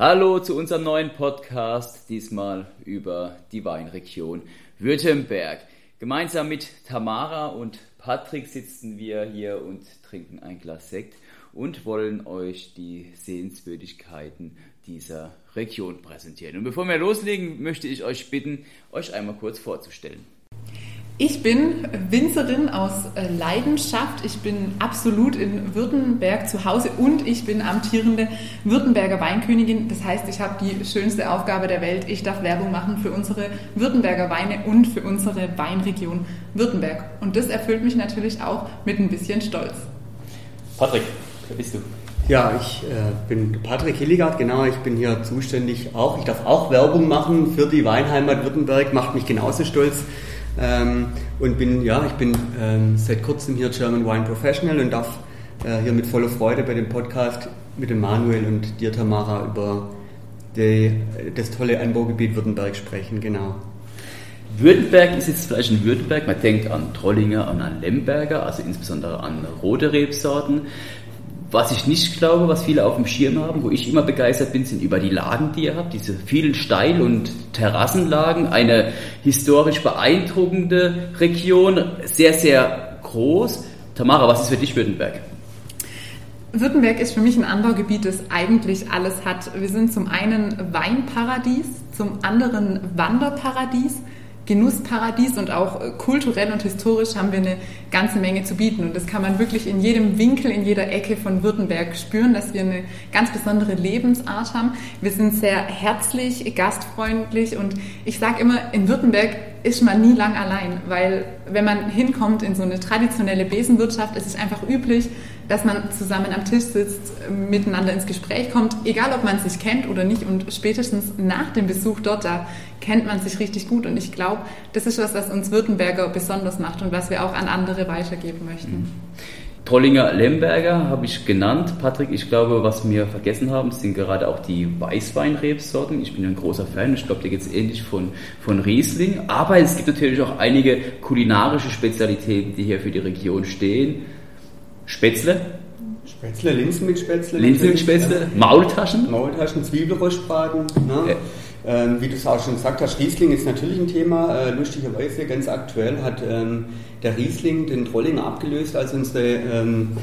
Hallo zu unserem neuen Podcast, diesmal über die Weinregion Württemberg. Gemeinsam mit Tamara und Patrick sitzen wir hier und trinken ein Glas Sekt und wollen euch die Sehenswürdigkeiten dieser Region präsentieren. Und bevor wir loslegen, möchte ich euch bitten, euch einmal kurz vorzustellen. Ich bin Winzerin aus äh, Leidenschaft. Ich bin absolut in Württemberg zu Hause und ich bin amtierende Württemberger Weinkönigin. Das heißt, ich habe die schönste Aufgabe der Welt. Ich darf Werbung machen für unsere Württemberger Weine und für unsere Weinregion Württemberg. Und das erfüllt mich natürlich auch mit ein bisschen Stolz. Patrick, wer bist du? Ja, ich äh, bin Patrick Hilligard, genau. Ich bin hier zuständig auch. Ich darf auch Werbung machen für die Weinheimat Württemberg. Macht mich genauso stolz. Ähm, und bin, ja, ich bin ähm, seit kurzem hier German Wine Professional und darf äh, hier mit voller Freude bei dem Podcast mit dem Manuel und dir, Tamara, über die, das tolle Anbaugebiet Württemberg sprechen, genau. Württemberg ist jetzt vielleicht ein Württemberg, man denkt an Trollinger und an Lemberger, also insbesondere an rote Rebsorten. Was ich nicht glaube, was viele auf dem Schirm haben, wo ich immer begeistert bin, sind über die Lagen, die ihr habt, diese vielen Steil- und Terrassenlagen, eine historisch beeindruckende Region, sehr, sehr groß. Tamara, was ist für dich Württemberg? Württemberg ist für mich ein Anbaugebiet, das eigentlich alles hat. Wir sind zum einen Weinparadies, zum anderen Wanderparadies Genussparadies und auch äh, kulturell und historisch haben wir eine ganze Menge zu bieten. Und das kann man wirklich in jedem Winkel, in jeder Ecke von Württemberg spüren, dass wir eine ganz besondere Lebensart haben. Wir sind sehr herzlich, gastfreundlich und ich sage immer, in Württemberg ist man nie lang allein, weil wenn man hinkommt in so eine traditionelle Besenwirtschaft, ist es einfach üblich, dass man zusammen am Tisch sitzt, miteinander ins Gespräch kommt, egal ob man sich kennt oder nicht. Und spätestens nach dem Besuch dort, da kennt man sich richtig gut. Und ich glaube, das ist was, was uns Württemberger besonders macht und was wir auch an andere weitergeben möchten. Mhm. Trollinger Lemberger habe ich genannt. Patrick, ich glaube, was wir vergessen haben, sind gerade auch die Weißweinrebsorten. Ich bin ein großer Fan. Ich glaube, da geht es ähnlich von, von Riesling. Aber es gibt natürlich auch einige kulinarische Spezialitäten, die hier für die Region stehen. Spätzle. Spätzle, Linsen mit Spätzle. Linsen mit Spätzle. Ja. Maultaschen. Maultaschen, Zwiebelrostbraten. Ne? Ja. Ähm, wie du es auch schon gesagt hast, Riesling ist natürlich ein Thema. Äh, lustigerweise, ganz aktuell hat ähm, der Riesling den Trollinger abgelöst als unsere ähm,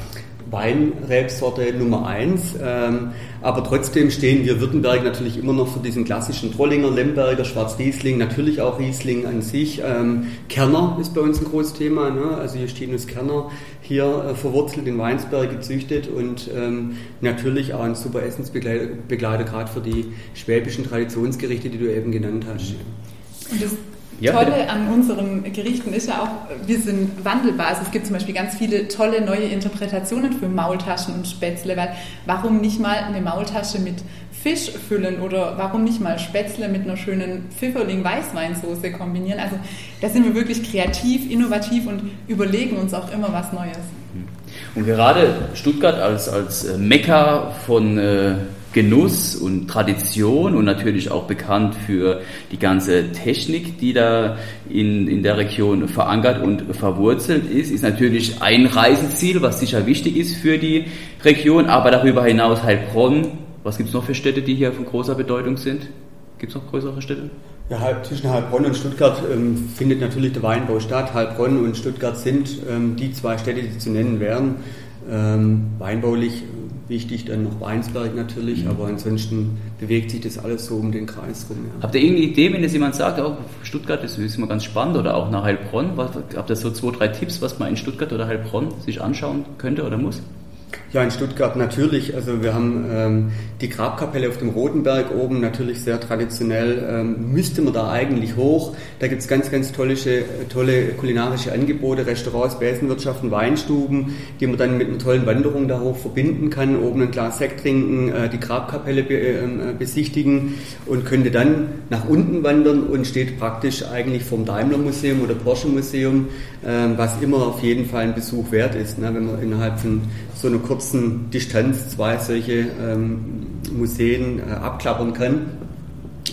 Weinrebsorte Nummer 1. Ähm, aber trotzdem stehen wir Württemberg natürlich immer noch für diesen klassischen Trollinger, Lemberger, Schwarzriesling, natürlich auch Riesling an sich. Ähm, Kerner ist bei uns ein großes Thema. Ne? Also hier stehen uns Kerner hier äh, verwurzelt in Weinsberg gezüchtet und ähm, natürlich auch ein super Essensbegleiter, gerade für die schwäbischen Traditionsgerichte, die du eben genannt hast. Und das ja, Tolle bitte. an unseren Gerichten ist ja auch, wir sind wandelbar. Also es gibt zum Beispiel ganz viele tolle neue Interpretationen für Maultaschen und Spätzle, weil warum nicht mal eine Maultasche mit Fisch füllen oder warum nicht mal Spätzle mit einer schönen Pfifferling-Weißweinsoße kombinieren? Also da sind wir wirklich kreativ, innovativ und überlegen uns auch immer was Neues. Und gerade Stuttgart als, als äh, Mekka von äh, Genuss und Tradition und natürlich auch bekannt für die ganze Technik, die da in, in der Region verankert und verwurzelt ist, ist natürlich ein Reiseziel, was sicher wichtig ist für die Region, aber darüber hinaus Heilbronn. Was gibt es noch für Städte, die hier von großer Bedeutung sind? Gibt es noch größere Städte? Ja, zwischen Heilbronn und Stuttgart ähm, findet natürlich der Weinbau statt. Heilbronn und Stuttgart sind ähm, die zwei Städte, die zu nennen wären. Ähm, weinbaulich Wichtig dann noch Weinsberg natürlich, mhm. aber ansonsten bewegt sich das alles so um den Kreis rum. Ja. Habt ihr irgendeine Idee, wenn jetzt jemand sagt, oh, Stuttgart das ist immer ganz spannend oder auch nach Heilbronn? Was, habt ihr so zwei, drei Tipps, was man in Stuttgart oder Heilbronn sich anschauen könnte oder muss? Ja, in Stuttgart natürlich. Also wir haben ähm, die Grabkapelle auf dem Rotenberg oben, natürlich sehr traditionell. Ähm, müsste man da eigentlich hoch. Da gibt es ganz, ganz tolle, tolle kulinarische Angebote, Restaurants, Besenwirtschaften, Weinstuben, die man dann mit einer tollen Wanderung da hoch verbinden kann. Oben ein Glas Sekt trinken, äh, die Grabkapelle be, äh, besichtigen und könnte dann nach unten wandern und steht praktisch eigentlich vom Daimler Museum oder Porsche Museum, äh, was immer auf jeden Fall ein Besuch wert ist, ne, wenn man innerhalb von so einer kurzen Distanz zwei solche ähm, Museen äh, abklappern kann.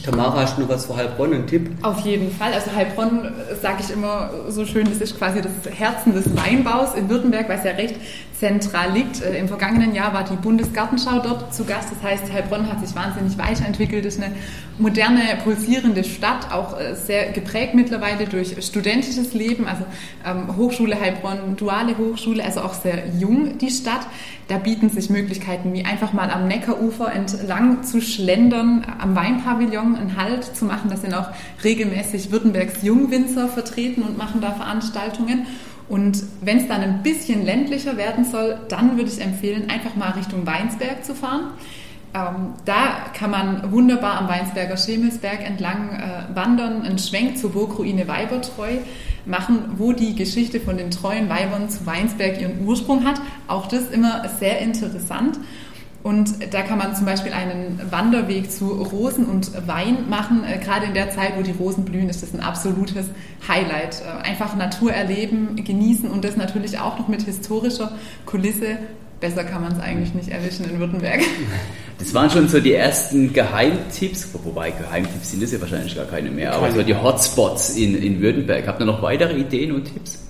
Tamara, hast du noch was für Heilbronn, einen Tipp? Auf jeden Fall. Also Heilbronn, sage ich immer so schön, das ist quasi das Herzen des Weinbaus in Württemberg, weil es ja recht zentral liegt. Äh, Im vergangenen Jahr war die Bundesgartenschau dort zu Gast. Das heißt, Heilbronn hat sich wahnsinnig weiterentwickelt, ist eine moderne, pulsierende Stadt, auch äh, sehr geprägt mittlerweile durch studentisches Leben, also ähm, Hochschule Heilbronn, duale Hochschule, also auch sehr jung die Stadt. Da bieten sich Möglichkeiten, wie einfach mal am Neckarufer entlang zu schlendern, am Weinpavillon einen Halt zu machen. Da sind auch regelmäßig Württembergs Jungwinzer vertreten und machen da Veranstaltungen. Und wenn es dann ein bisschen ländlicher werden soll, dann würde ich empfehlen, einfach mal Richtung Weinsberg zu fahren. Ähm, da kann man wunderbar am Weinsberger Schemelsberg entlang äh, wandern, einen Schwenk zur Burgruine Weibertreu machen, wo die Geschichte von den treuen Weibern zu Weinsberg ihren Ursprung hat. Auch das immer sehr interessant. Und da kann man zum Beispiel einen Wanderweg zu Rosen und Wein machen. Äh, gerade in der Zeit, wo die Rosen blühen, ist das ein absolutes Highlight. Äh, einfach Natur erleben, genießen und das natürlich auch noch mit historischer Kulisse. Besser kann man es eigentlich nicht erwischen in Württemberg. Das waren schon so die ersten Geheimtipps, wobei Geheimtipps sind es ja wahrscheinlich gar keine mehr, aber so die Hotspots in, in Württemberg. Habt ihr noch weitere Ideen und Tipps?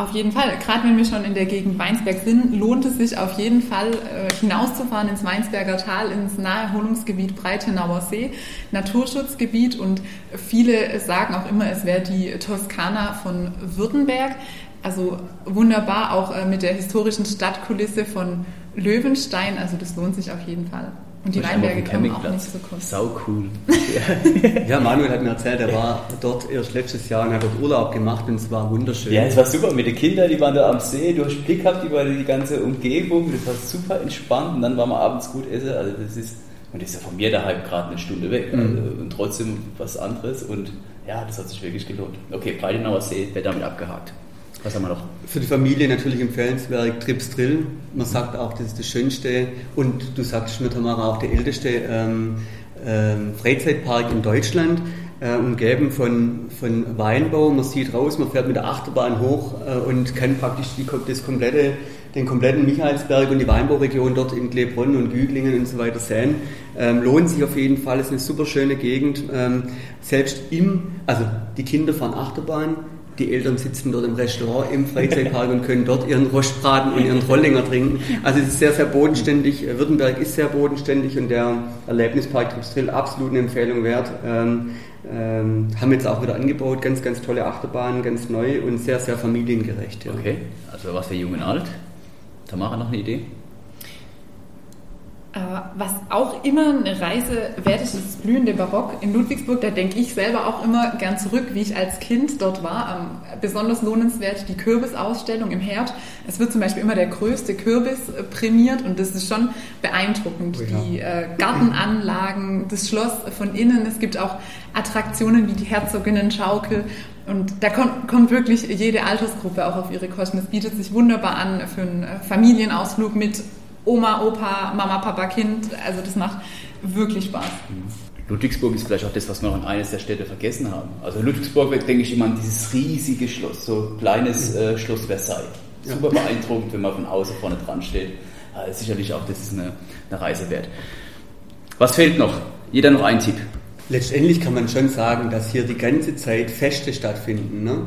Auf jeden Fall. Gerade wenn wir schon in der Gegend Weinsberg sind, lohnt es sich auf jeden Fall äh, hinauszufahren ins Weinsberger Tal, ins Naherholungsgebiet Breitenauer See, Naturschutzgebiet und viele sagen auch immer, es wäre die Toskana von Württemberg. Also wunderbar auch äh, mit der historischen Stadtkulisse von Löwenstein. Also das lohnt sich auf jeden Fall. Und die Weinberge kommen auch nicht so kurz. Sau cool. ja, Manuel hat mir erzählt, er war dort erst letztes Jahr und hat dort Urlaub gemacht und es war wunderschön. Ja, es war super mit den Kindern, die waren da am See, du hast Blick gehabt über die ganze Umgebung, das war super entspannt und dann waren wir abends gut essen. Also das ist, und das ist ja von mir daheim gerade eine Stunde weg mhm. also, und trotzdem was anderes und ja, das hat sich wirklich gelohnt. Okay, Breitenauer See wird damit abgehakt. Was haben wir noch? Für die Familie natürlich empfehlenswert Trips Drill. Man sagt auch, das ist das schönste und du sagst mir, Tamara, auch der älteste ähm, ähm, Freizeitpark in Deutschland. Äh, umgeben von, von Weinbau. Man sieht raus, man fährt mit der Achterbahn hoch äh, und kann praktisch die, das komplette, den kompletten Michaelsberg und die Weinbauregion dort in Glebronn und Güglingen und so weiter sehen. Ähm, lohnt sich auf jeden Fall, ist eine super schöne Gegend. Ähm, selbst im, also die Kinder fahren Achterbahn, die Eltern sitzen dort im Restaurant im Freizeitpark und können dort ihren Rostbraten und ihren Trollinger trinken. Also es ist sehr, sehr bodenständig. Württemberg ist sehr bodenständig und der Erlebnispark Tripstrill absolut eine Empfehlung wert. Ähm, ähm, haben jetzt auch wieder angebaut, ganz, ganz tolle Achterbahnen, ganz neu und sehr, sehr familiengerecht. Ja. Okay, also was für Jung und Alt. Tamara, noch eine Idee? Äh, was auch immer eine Reise wert ist, ist das blühende Barock in Ludwigsburg. Da denke ich selber auch immer gern zurück, wie ich als Kind dort war. Besonders lohnenswert die Kürbisausstellung im Herd. Es wird zum Beispiel immer der größte Kürbis äh, prämiert und das ist schon beeindruckend. Oh ja. Die äh, Gartenanlagen, das Schloss von innen. Es gibt auch Attraktionen wie die Herzoginnen-Schaukel. Und da kommt, kommt, wirklich jede Altersgruppe auch auf ihre Kosten. Es bietet sich wunderbar an für einen Familienausflug mit Oma, Opa, Mama, Papa, Kind. Also das macht wirklich Spaß. Ludwigsburg ist vielleicht auch das, was wir noch in eines der Städte vergessen haben. Also Ludwigsburg denke ich immer an dieses riesige Schloss, so kleines äh, Schloss Versailles. Super beeindruckend, wenn man von außen vorne dran steht. Äh, sicherlich auch, das ist eine, eine Reise wert. Was fehlt noch? Jeder noch ein Tipp. Letztendlich kann man schon sagen, dass hier die ganze Zeit Feste stattfinden. Ne?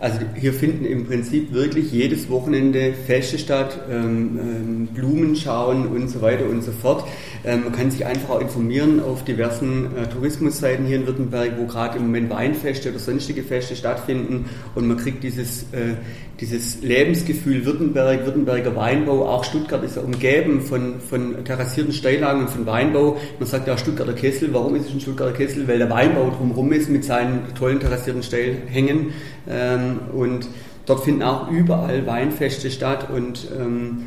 Also hier finden im Prinzip wirklich jedes Wochenende Feste statt, ähm, ähm, Blumen schauen und so weiter und so fort. Ähm, man kann sich einfach auch informieren auf diversen äh, Tourismusseiten hier in Württemberg, wo gerade im Moment Weinfeste oder sonstige Feste stattfinden und man kriegt dieses, äh, dieses Lebensgefühl Württemberg, Württemberger Weinbau, auch Stuttgart ist ja umgeben von, von terrassierten Steillagen und von Weinbau. Man sagt ja Stuttgarter Kessel. Warum ist es ein Stuttgarter Kessel? Weil der Weinbau drumherum ist mit seinen tollen terrassierten Steilhängen. Ähm, und dort finden auch überall Weinfeste statt und ähm,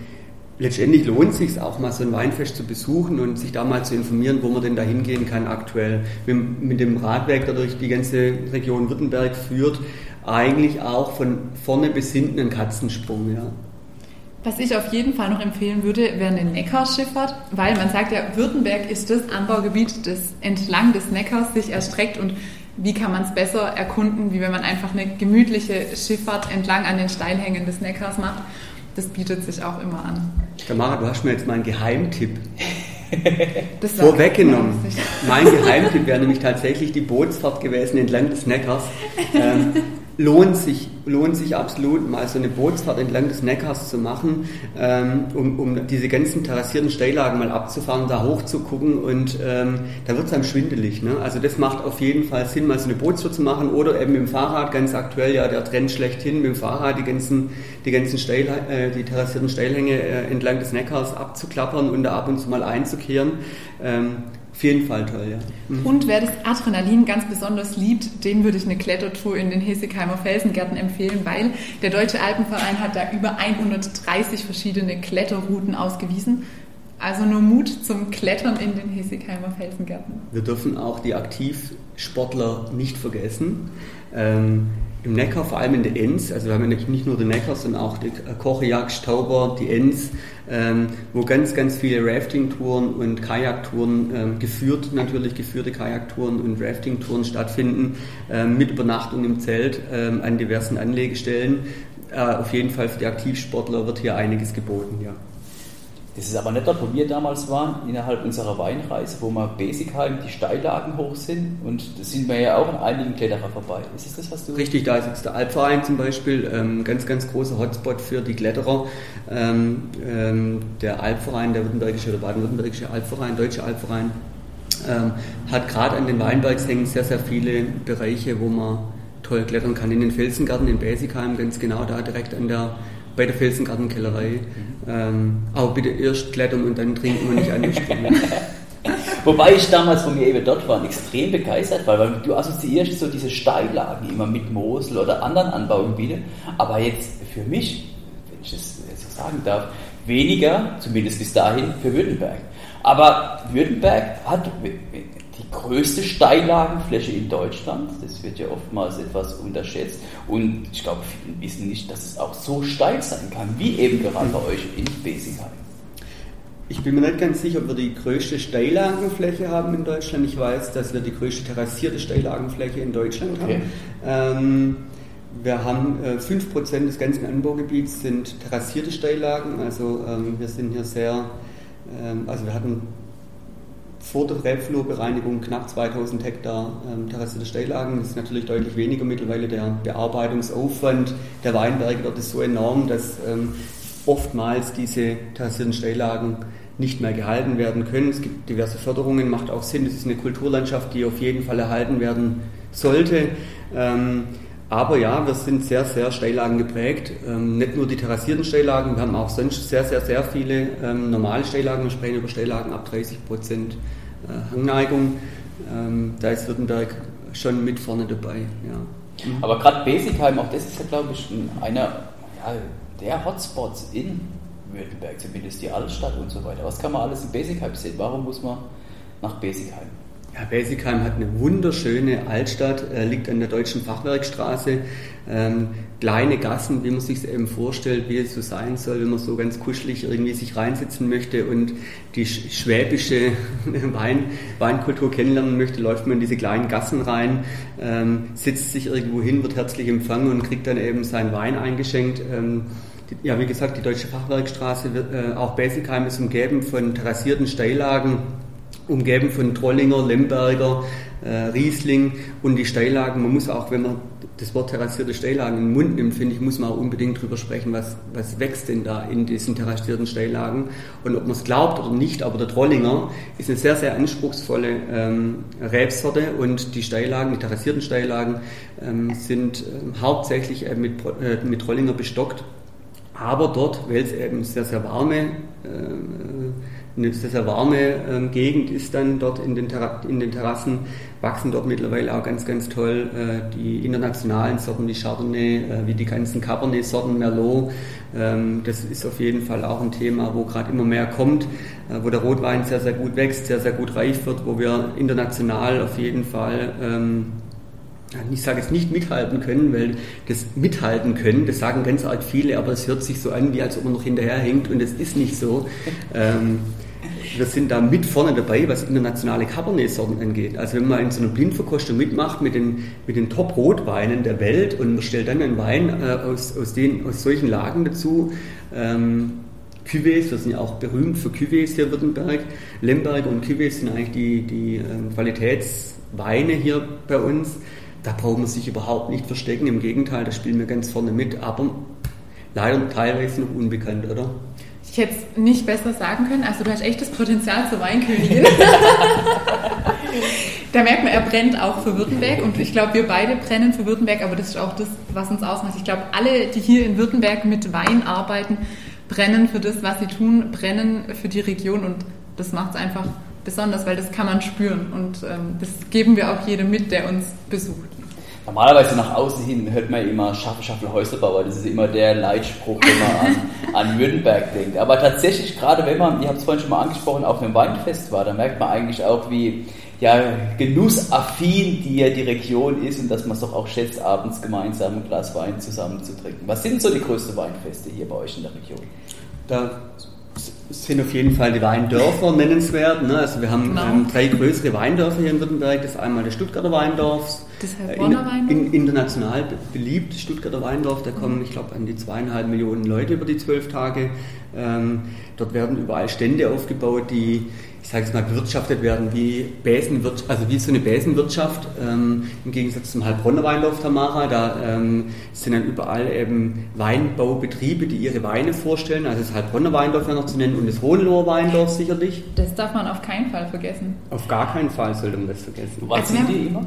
letztendlich lohnt es sich auch mal so ein Weinfest zu besuchen und sich da mal zu informieren, wo man denn da hingehen kann aktuell. Mit, mit dem Radweg, der durch die ganze Region Württemberg führt, eigentlich auch von vorne bis hinten ein Katzensprung. Ja. Was ich auf jeden Fall noch empfehlen würde, wäre eine Neckarschifffahrt, weil man sagt ja, Württemberg ist das Anbaugebiet, das entlang des Neckars sich erstreckt und wie kann man es besser erkunden, wie wenn man einfach eine gemütliche Schifffahrt entlang an den Steilhängen des Neckars macht. Das bietet sich auch immer an. Tamara, du hast mir jetzt mal einen Geheimtipp. Vorweggenommen. Mein Geheimtipp wäre nämlich tatsächlich die Bootsfahrt gewesen entlang des Neckars. Ähm, lohnt sich, lohnt sich absolut, mal so eine Bootsfahrt entlang des Neckars zu machen, ähm, um, um diese ganzen terrassierten Steillagen mal abzufahren, da hoch zu gucken und ähm, da wird es einem schwindelig. Ne? Also das macht auf jeden Fall Sinn, mal so eine Bootsfahrt zu machen oder eben mit dem Fahrrad, ganz aktuell ja der Trend schlechthin, mit dem Fahrrad die ganzen, die ganzen Steil, äh, die terrassierten Steilhänge äh, entlang des Neckars abzuklappern und da ab und zu mal einzukehren. Ähm, auf jeden Fall toll, ja. Mhm. Und wer das Adrenalin ganz besonders liebt, dem würde ich eine Klettertour in den Hessekheimer Felsengärten empfehlen, weil der Deutsche Alpenverein hat da über 130 verschiedene Kletterrouten ausgewiesen. Also nur Mut zum Klettern in den Hessekheimer Felsengärten. Wir dürfen auch die Aktivsportler nicht vergessen. Ähm, im Neckar, vor allem in der Enz, also wir haben ja nicht nur den Neckar, sondern auch die Kochejagd, Stauber, die Enz, ähm, wo ganz, ganz viele Rafting-Touren und Kajaktouren, ähm, geführt natürlich, geführte Kajaktouren und Rafting-Touren stattfinden, ähm, mit Übernachtung im Zelt ähm, an diversen Anlegestellen. Äh, auf jeden Fall für die Aktivsportler wird hier einiges geboten, ja. Das ist aber nicht dort, wo wir damals waren, innerhalb unserer Weinreise, wo wir Basicheim die Steillagen hoch sind. Und da sind wir ja auch an einigen Kletterer vorbei. Ist das das, was du... Richtig, da ist jetzt der Alpverein zum Beispiel, ähm, ganz, ganz großer Hotspot für die Kletterer. Ähm, ähm, der Alpverein, der württembergische oder baden-württembergische Alpverein, deutsche Alpverein, ähm, hat gerade an den Weinbergshängen sehr, sehr viele Bereiche, wo man toll klettern kann. In den Felsengarten in Basicheim, ganz genau da direkt an der bei der Felsengartenkellerei. Ähm, aber bitte erst klettern und dann trinken und nicht an den Strom. Wobei ich damals, wo wir eben dort waren, extrem begeistert war, weil du assoziierst so diese Steillagen immer mit Mosel oder anderen Anbaugebieten. Aber jetzt für mich, wenn ich das jetzt so sagen darf, weniger, zumindest bis dahin, für Württemberg. Aber Württemberg hat größte Steillagenfläche in Deutschland. Das wird ja oftmals etwas unterschätzt. Und ich glaube, viele wissen nicht, dass es auch so steil sein kann, wie eben gerade bei euch in Besingheim. Ich bin mir nicht ganz sicher, ob wir die größte Steillagenfläche haben in Deutschland. Ich weiß, dass wir die größte terrassierte Steillagenfläche in Deutschland okay. haben. Ähm, wir haben äh, 5% des ganzen Anbaugebiets sind terrassierte Steillagen. Also ähm, wir sind hier sehr, ähm, also wir hatten vor der Rebflurbereinigung knapp 2000 Hektar ähm, terrassierte Steillagen. Das ist natürlich deutlich weniger mittlerweile. Der Bearbeitungsaufwand der Weinberge dort ist so enorm, dass ähm, oftmals diese terrassierten Steillagen nicht mehr gehalten werden können. Es gibt diverse Förderungen, macht auch Sinn. Das ist eine Kulturlandschaft, die auf jeden Fall erhalten werden sollte. Ähm, aber ja, wir sind sehr, sehr Steillagen geprägt. Ähm, nicht nur die terrassierten Steillagen, wir haben auch sonst sehr, sehr, sehr viele ähm, normale Steillagen. Wir sprechen über Steillagen ab 30 Prozent äh, Hangneigung. Ähm, da ist Württemberg schon mit vorne dabei. Ja. Mhm. Aber gerade Basicheim, auch das ist ja, glaube ich, einer ja, der Hotspots in Württemberg, zumindest die Altstadt und so weiter. Was kann man alles in Basicheim sehen? Warum muss man nach Basicheim? Ja, Basicheim hat eine wunderschöne Altstadt, äh, liegt an der Deutschen Fachwerkstraße. Ähm, kleine Gassen, wie man sich eben vorstellt, wie es so sein soll, wenn man so ganz kuschelig irgendwie sich reinsitzen möchte und die schwäbische Wein, Weinkultur kennenlernen möchte, läuft man in diese kleinen Gassen rein, ähm, sitzt sich irgendwo hin, wird herzlich empfangen und kriegt dann eben seinen Wein eingeschenkt. Ähm, ja, wie gesagt, die Deutsche Fachwerkstraße, wird, äh, auch Basicheim ist umgeben von terrassierten Steillagen umgeben von Trollinger, Lemberger, äh, Riesling und die Steillagen. Man muss auch, wenn man das Wort terrassierte Steillagen in den Mund nimmt, finde ich, muss man auch unbedingt drüber sprechen, was, was wächst denn da in diesen terrassierten Steillagen. Und ob man es glaubt oder nicht, aber der Trollinger ist eine sehr, sehr anspruchsvolle ähm, Rebsorte und die Steillagen, die terrassierten Steillagen ähm, sind äh, hauptsächlich äh, mit, äh, mit Trollinger bestockt. Aber dort, weil es eben sehr, sehr warme äh, eine sehr, sehr warme ähm, Gegend ist dann dort in den, in den, Terrassen, wachsen dort mittlerweile auch ganz, ganz toll äh, die internationalen Sorten, die Chardonnay, äh, wie die ganzen Cabernet-Sorten, Merlot. Ähm, das ist auf jeden Fall auch ein Thema, wo gerade immer mehr kommt, äh, wo der Rotwein sehr, sehr gut wächst, sehr, sehr gut reif wird, wo wir international auf jeden Fall ähm, ich sage jetzt nicht mithalten können, weil das mithalten können, das sagen ganz arg viele, aber es hört sich so an, wie als ob man noch hinterherhängt und es ist nicht so. Ähm, wir sind da mit vorne dabei, was internationale Cabernet-Sorten angeht. Also wenn man in so einer Blindverkostung mitmacht mit den, mit den Top-Rotweinen der Welt und man stellt dann einen Wein äh, aus, aus, den, aus solchen Lagen dazu, ähm, Cuvées, wir sind ja auch berühmt für Cuvées hier in Württemberg. Lemberg und Cuvées sind eigentlich die, die ähm, Qualitätsweine hier bei uns. Da braucht man sich überhaupt nicht verstecken, im Gegenteil, da spielen wir ganz vorne mit, aber leider teilweise noch unbekannt, oder? Ich hätte es nicht besser sagen können. Also du hast echt das Potenzial zur Weinkönigin. da merkt man, er brennt auch für Württemberg und ich glaube, wir beide brennen für Württemberg, aber das ist auch das, was uns ausmacht. Ich glaube, alle, die hier in Württemberg mit Wein arbeiten, brennen für das, was sie tun, brennen für die Region und das macht es einfach besonders, weil das kann man spüren und ähm, das geben wir auch jedem mit, der uns besucht. Normalerweise nach außen hin hört man immer Schaffe, Schaffe, Häuslebauer. Das ist immer der Leitspruch, wenn man an, an Württemberg denkt. Aber tatsächlich, gerade wenn man, ihr habt es vorhin schon mal angesprochen, auf einem Weinfest war, da merkt man eigentlich auch, wie ja, genussaffin die ja die Region ist und dass man es doch auch schätzt, abends gemeinsam ein Glas Wein zusammen zu trinken. Was sind so die größten Weinfeste hier bei euch in der Region? Da sind auf jeden Fall die Weindörfer nennenswert. Ne? Also wir haben genau. ähm, drei größere Weindörfer hier in Württemberg. Das ist einmal das Stuttgarter Weindorf. Das Heilbronner Weindorf? In, in, international beliebt, Stuttgarter Weindorf. Da kommen, ich glaube, an die zweieinhalb Millionen Leute über die zwölf Tage. Ähm, dort werden überall Stände aufgebaut, die sage es mal, bewirtschaftet werden wie Bäsenwirtschaft, also wie so eine Bäsenwirtschaft, ähm, im Gegensatz zum Heilbronner Weindorf Tamara. Da ähm, sind dann überall eben Weinbaubetriebe, die ihre Weine vorstellen. Also das Heilbronner Weindorf wäre noch zu nennen und das Hohenloher Weindorf sicherlich. Das darf man auf keinen Fall vergessen. Auf gar keinen Fall sollte man das vergessen. Was also sind die immer?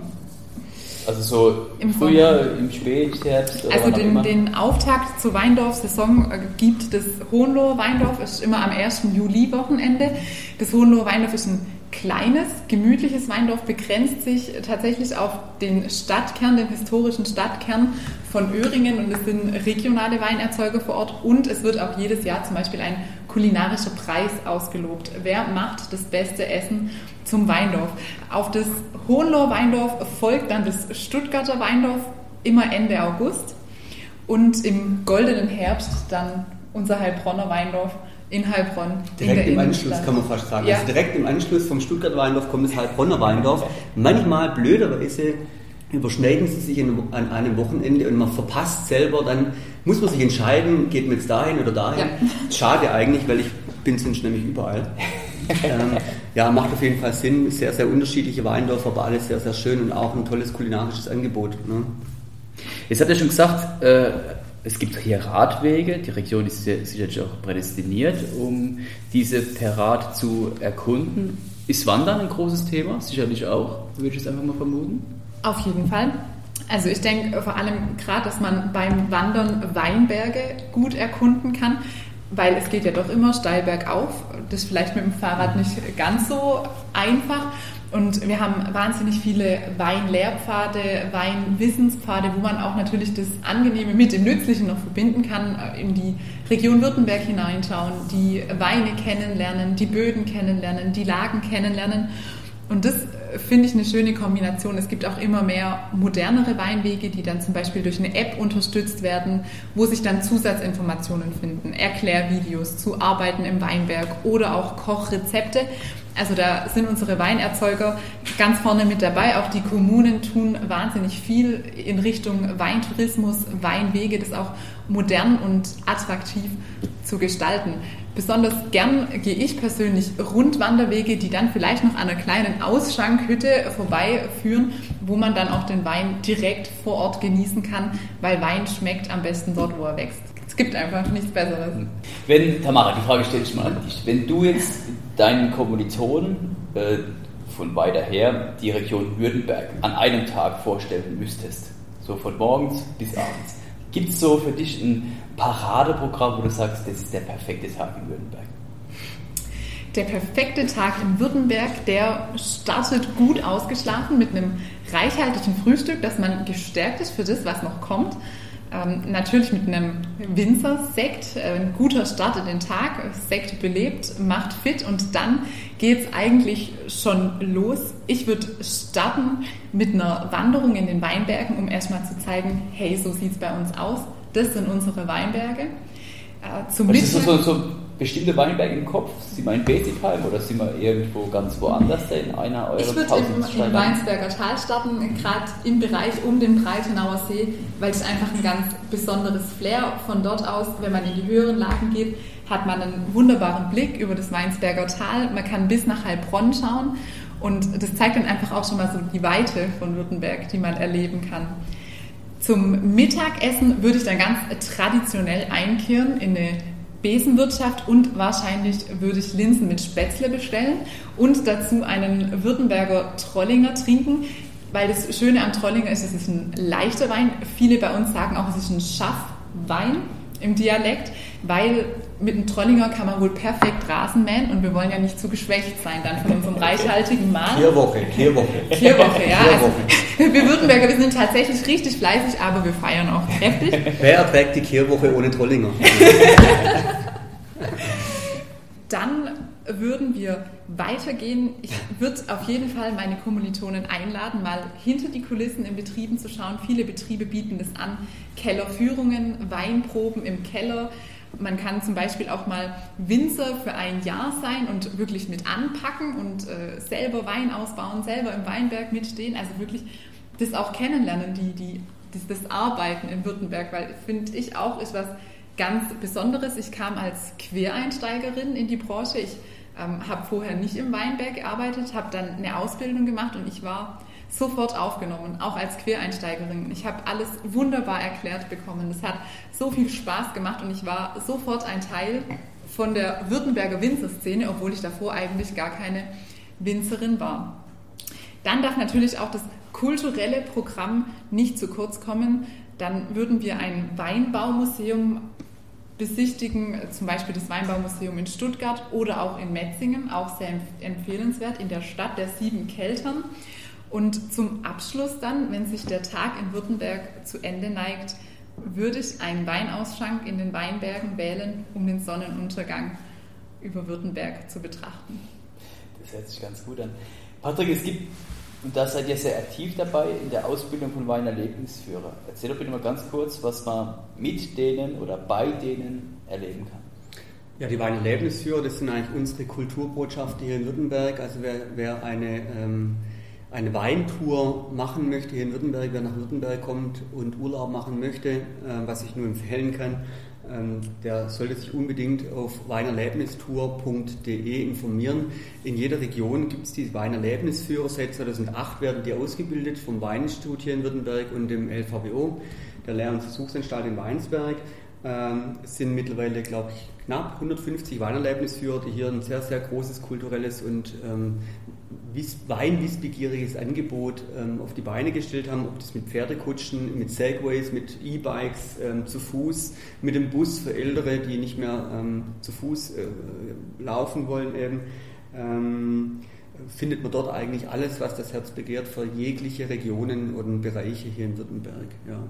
Also so im Frühjahr, im Spätherbst? also den, den, Auftakt zur Weindorf-Saison äh, gibt das Hohenloher Weindorf, ist immer am 1. Juli-Wochenende. Das Hohenloher Weindorf ist ein kleines, gemütliches Weindorf, begrenzt sich tatsächlich auf den Stadtkern, den historischen Stadtkern von Öhringen und es sind regionale Weinerzeuger vor Ort und es wird auch jedes Jahr zum Beispiel ein kulinarischer Preis ausgelobt. Wer macht das beste Essen zum Weindorf? Auf das Hohenloher Weindorf folgt dann das Stuttgarter Weindorf immer Ende August und im goldenen Herbst dann unser Heilbronner Weindorf in Heilbronn. Direkt in im Anschluss kann man fast sagen. Ja. Also direkt im Anschluss vom Stuttgarter Weindorf kommt das Heilbronner Weindorf. Manchmal blöderweise überschneiden sie sich in, an einem Wochenende und man verpasst selber, dann muss man sich entscheiden, geht man jetzt dahin oder dahin. Ja. Schade eigentlich, weil ich bin sonst nämlich überall. ähm, ja, macht auf jeden Fall Sinn. Sehr, sehr unterschiedliche Weindorfer, aber alles sehr, sehr schön und auch ein tolles kulinarisches Angebot. Ne? Jetzt habt ihr schon gesagt, äh, es gibt hier Radwege. Die Region ist sicherlich auch prädestiniert, um diese per Rad zu erkunden. Ist Wandern ein großes Thema? Sicherlich auch, würde ich es einfach mal vermuten. Auf jeden Fall. Also ich denke vor allem gerade, dass man beim Wandern Weinberge gut erkunden kann, weil es geht ja doch immer steil bergauf. Das ist vielleicht mit dem Fahrrad nicht ganz so einfach. Und wir haben wahnsinnig viele Weinlehrpfade, Weinwissenspfade, wo man auch natürlich das Angenehme mit dem Nützlichen noch verbinden kann, äh, in die Region Württemberg hineinschauen, die Weine kennenlernen, die Böden kennenlernen, die Lagen kennenlernen. Und das finde ich eine schöne Kombination. Es gibt auch immer mehr modernere Weinwege, die dann zum Beispiel durch eine App unterstützt werden, wo sich dann Zusatzinformationen finden, Erklärvideos zu Arbeiten im Weinberg oder auch Kochrezepte. Also da sind unsere Weinerzeuger ganz vorne mit dabei. Auch die Kommunen tun wahnsinnig viel in Richtung Weintourismus, Weinwege, das auch modern und attraktiv zu gestalten. Besonders gern gehe ich persönlich Rundwanderwege, die dann vielleicht noch an einer kleinen Ausschankhütte vorbeiführen, wo man dann auch den Wein direkt vor Ort genießen kann, weil Wein schmeckt am besten dort, wo er wächst. Es gibt einfach nichts Besseres. Wenn, Tamara, die Frage stelle ich mal an dich. Wenn du jetzt deinen Kommilitonen äh, von weiter her die Region Württemberg an einem Tag vorstellen müsstest, so von morgens bis abends, gibt es so für dich ein Paradeprogramm, wo du sagst, das ist der perfekte Tag in Württemberg? Der perfekte Tag in Württemberg, der startet gut ausgeschlafen mit einem reichhaltigen Frühstück, dass man gestärkt ist für das, was noch kommt. Ähm, natürlich mit einem Winzersekt, äh, ein guter Start in den Tag, Sekt belebt, macht fit und dann geht es eigentlich schon los. Ich würde starten mit einer Wanderung in den Weinbergen, um erstmal zu zeigen, hey, so sieht es bei uns aus. Das sind unsere Weinberge. Äh, zum Was ist so, so, bestimmte Weinberge im Kopf? Sind wir in Besigheim oder sind wir irgendwo ganz woanders denn? In einer eurer Ich würde im, im Weinsberger Tal starten, gerade im Bereich um den Breitenauer See, weil es einfach ein ganz besonderes Flair von dort aus, wenn man in die höheren Lagen geht, hat man einen wunderbaren Blick über das Weinsberger Tal. Man kann bis nach Heilbronn schauen und das zeigt dann einfach auch schon mal so die Weite von Württemberg, die man erleben kann. Zum Mittagessen würde ich dann ganz traditionell einkehren in eine Besenwirtschaft und wahrscheinlich würde ich Linsen mit Spätzle bestellen und dazu einen Württemberger Trollinger trinken, weil das Schöne am Trollinger ist, es ist ein leichter Wein. Viele bei uns sagen auch, es ist ein Schaffwein im Dialekt, weil mit einem Trollinger kann man wohl perfekt Rasen mähen und wir wollen ja nicht zu geschwächt sein dann von unserem reichhaltigen Mahl. Kierwoche, Kierwoche. Kierwoche, ja. Also, wir Württemberger, wir sind tatsächlich richtig fleißig, aber wir feiern auch kräftig. Wer erträgt die Kierwoche ohne Trollinger? dann würden wir weitergehen. Ich würde auf jeden Fall meine Kommilitonen einladen, mal hinter die Kulissen in Betrieben zu schauen. Viele Betriebe bieten das an. Kellerführungen, Weinproben im Keller. Man kann zum Beispiel auch mal Winzer für ein Jahr sein und wirklich mit anpacken und äh, selber Wein ausbauen, selber im Weinberg mitstehen. Also wirklich das auch kennenlernen, die, die, das, das Arbeiten in Württemberg, weil finde ich auch ist was ganz Besonderes. Ich kam als Quereinsteigerin in die Branche. Ich ähm, habe vorher nicht im Weinberg gearbeitet, habe dann eine Ausbildung gemacht und ich war sofort aufgenommen, auch als Quereinsteigerin. Ich habe alles wunderbar erklärt bekommen. Es hat so viel Spaß gemacht und ich war sofort ein Teil von der Württemberger Winzerszene, obwohl ich davor eigentlich gar keine Winzerin war. Dann darf natürlich auch das kulturelle Programm nicht zu kurz kommen. Dann würden wir ein Weinbaumuseum besichtigen, zum Beispiel das Weinbaumuseum in Stuttgart oder auch in Metzingen, auch sehr empfehlenswert, in der Stadt der sieben Keltern. Und zum Abschluss dann, wenn sich der Tag in Württemberg zu Ende neigt, würde ich einen Weinausschank in den Weinbergen wählen, um den Sonnenuntergang über Württemberg zu betrachten. Das hört sich ganz gut an. Patrick, es gibt, und da seid ihr sehr aktiv dabei, in der Ausbildung von Weinerlebnisführer. Erzähl doch bitte mal ganz kurz, was man mit denen oder bei denen erleben kann. Ja, die Weinerlebnisführer, das sind eigentlich unsere Kulturbotschafter hier in Württemberg. Also wer, wer eine ähm, eine Weintour machen möchte hier in Württemberg, wer nach Württemberg kommt und Urlaub machen möchte, äh, was ich nur empfehlen kann, der sollte sich unbedingt auf weinerlebnistour.de informieren. In jeder Region gibt es die Weinerlebnisführer. Seit 2008 werden die ausgebildet vom Weininstitut hier in Württemberg und dem LVBO, der Lehr- und Versuchsanstalt in Weinsberg. Ähm, es sind mittlerweile, glaube ich, knapp 150 Weinerlebnisführer, die hier ein sehr, sehr großes kulturelles und ähm, weinwissbegieriges Angebot ähm, auf die Beine gestellt haben, ob das mit Pferdekutschen, mit Segways, mit E-Bikes, ähm, zu Fuß, mit dem Bus für Ältere, die nicht mehr ähm, zu Fuß äh, laufen wollen eben. Ähm, findet man dort eigentlich alles, was das Herz begehrt, für jegliche Regionen und Bereiche hier in Württemberg. Ja.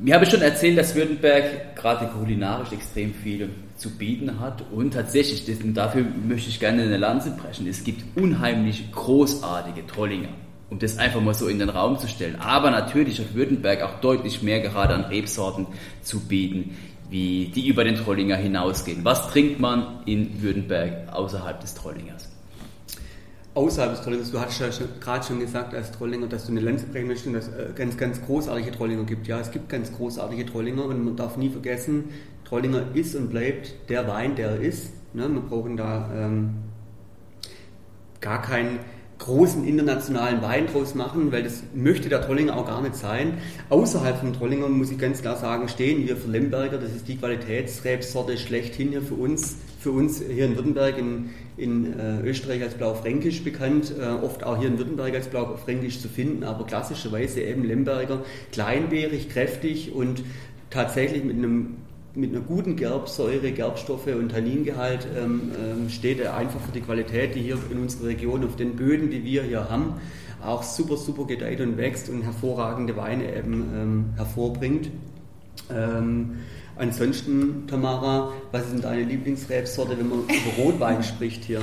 Mir habe ich schon erzählt, dass Württemberg gerade kulinarisch extrem viel zu bieten hat und tatsächlich, und dafür möchte ich gerne eine Lanze brechen, es gibt unheimlich großartige Trollinger, um das einfach mal so in den Raum zu stellen. Aber natürlich hat Württemberg auch deutlich mehr gerade an Rebsorten zu bieten, wie die über den Trollinger hinausgehen. Was trinkt man in Württemberg außerhalb des Trollingers? Außerhalb des Trollingers, du hast ja gerade schon gesagt als Trollinger, dass du eine Lanze brechen möchtest und dass es äh, ganz, ganz großartige Trollinger gibt. Ja, es gibt ganz großartige Trollinger und man darf nie vergessen, Trollinger ist und bleibt der Wein, der er ist. Ne? Wir brauchen da ähm, gar keinen großen internationalen Wein draus machen, weil das möchte der Trollinger auch gar nicht sein. Außerhalb von Trollinger muss ich ganz klar sagen, stehen wir für Lemberger, das ist die Qualitätsrebsorte schlechthin hier für uns, für uns hier in Württemberg, in, in äh, Österreich als Blaufränkisch bekannt, äh, oft auch hier in Württemberg als Blaufränkisch zu finden, aber klassischerweise eben Lemberger, kleinbeerig, kräftig und tatsächlich mit einem mit einer guten Gerbsäure, Gerbstoffe und Tanningehalt ähm, ähm, steht er einfach für die Qualität, die hier in unserer Region auf den Böden, die wir hier haben, auch super, super gedeiht und wächst und hervorragende Weine eben ähm, hervorbringt. Ähm, ansonsten, Tamara, was ist denn deine Lieblingsrebsorte, wenn man über Rotwein spricht hier?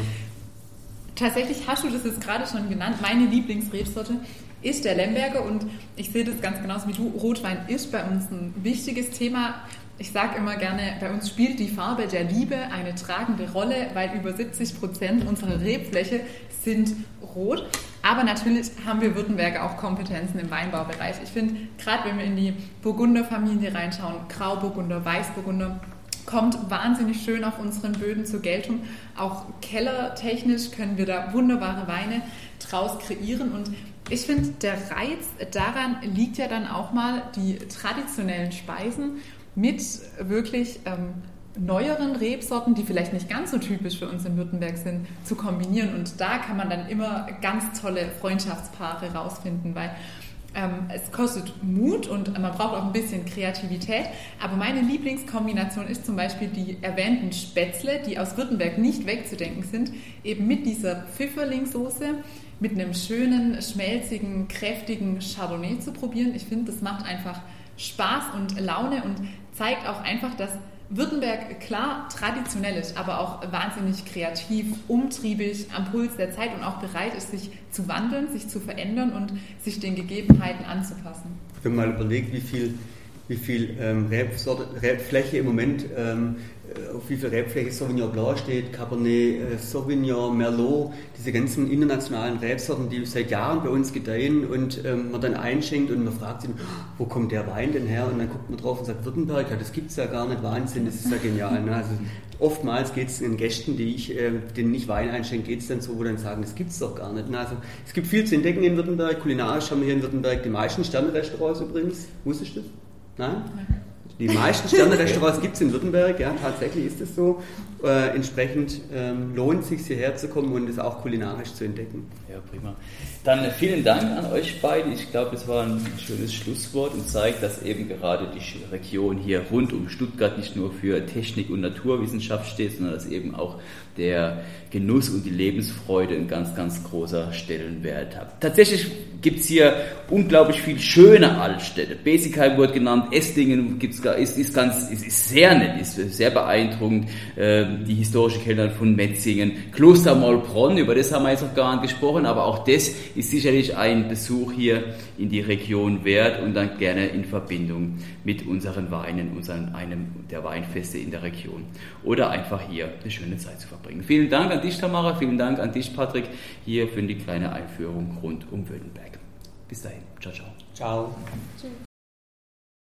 Tatsächlich hast du das jetzt gerade schon genannt. Meine Lieblingsrebsorte ist der Lemberger und ich sehe das ganz genauso wie du. Rotwein ist bei uns ein wichtiges Thema ich sage immer gerne, bei uns spielt die Farbe der Liebe eine tragende Rolle, weil über 70 Prozent unserer Rebfläche sind rot. Aber natürlich haben wir Württemberger auch Kompetenzen im Weinbaubereich. Ich finde, gerade wenn wir in die Burgunderfamilie reinschauen, Grauburgunder, Weißburgunder, kommt wahnsinnig schön auf unseren Böden zur Geltung. Auch kellertechnisch können wir da wunderbare Weine draus kreieren und ich finde, der Reiz daran liegt ja dann auch mal, die traditionellen Speisen mit wirklich ähm, neueren Rebsorten, die vielleicht nicht ganz so typisch für uns in Württemberg sind, zu kombinieren. Und da kann man dann immer ganz tolle Freundschaftspaare rausfinden, weil ähm, es kostet Mut und man braucht auch ein bisschen Kreativität. Aber meine Lieblingskombination ist zum Beispiel die erwähnten Spätzle, die aus Württemberg nicht wegzudenken sind, eben mit dieser Pfifferlingssoße mit einem schönen, schmelzigen, kräftigen Chardonnay zu probieren. Ich finde, das macht einfach Spaß und Laune und zeigt auch einfach, dass Württemberg klar traditionell ist, aber auch wahnsinnig kreativ, umtriebig, am Puls der Zeit und auch bereit ist, sich zu wandeln, sich zu verändern und sich den Gegebenheiten anzupassen. Wenn man überlegt, wie viel, wie viel ähm, Rebfläche im Moment ähm, äh, auf wie viel Rebfläche Sauvignon Blanc steht, Cabernet äh, Sauvignon, Merlot, diese ganzen internationalen Rebsorten, die seit Jahren bei uns gedeihen und ähm, man dann einschenkt und man fragt sich, wo kommt der Wein denn her? Und dann guckt man drauf und sagt, Württemberg, ja, das gibt es ja gar nicht, Wahnsinn, das ist ja genial. Ne? Also oftmals geht es den Gästen, die ich, äh, denen ich Wein einschenke, geht es dann so, wo dann sagen, das gibt es doch gar nicht. Ne? Also es gibt viel zu entdecken in Württemberg, kulinarisch haben wir hier in Württemberg die meisten Sternrestaurants übrigens. Wusstest du das? Nein? Die meisten Sterne-Restaurants gibt es in Württemberg, ja, tatsächlich ist es so. Äh, entsprechend ähm, lohnt es sich hierher zu kommen und es auch kulinarisch zu entdecken. Ja, prima. Dann vielen Dank an euch beide. Ich glaube, es war ein schönes Schlusswort und zeigt, dass eben gerade die Region hier rund um Stuttgart nicht nur für Technik und Naturwissenschaft steht, sondern dass eben auch der Genuss und die Lebensfreude ein ganz, ganz großer Stellenwert hat. Tatsächlich gibt es hier unglaublich viel schöne Altstädte. Besigheim wurde genannt, Esslingen gibt's, ist, ist, ganz, ist, ist sehr nett, ist sehr beeindruckend. Ähm, die historische Kellner von Metzingen, Kloster Mollbronn, über das haben wir jetzt noch gar nicht gesprochen, aber auch das ist sicherlich ein Besuch hier in die Region wert und dann gerne in Verbindung mit unseren Weinen, unseren, einem der Weinfeste in der Region. Oder einfach hier eine schöne Zeit zu verbringen. Vielen Dank an dich, Tamara, vielen Dank an dich, Patrick, hier für die kleine Einführung rund um Württemberg. Bis dahin. Ciao, ciao. Ciao. Tschüss.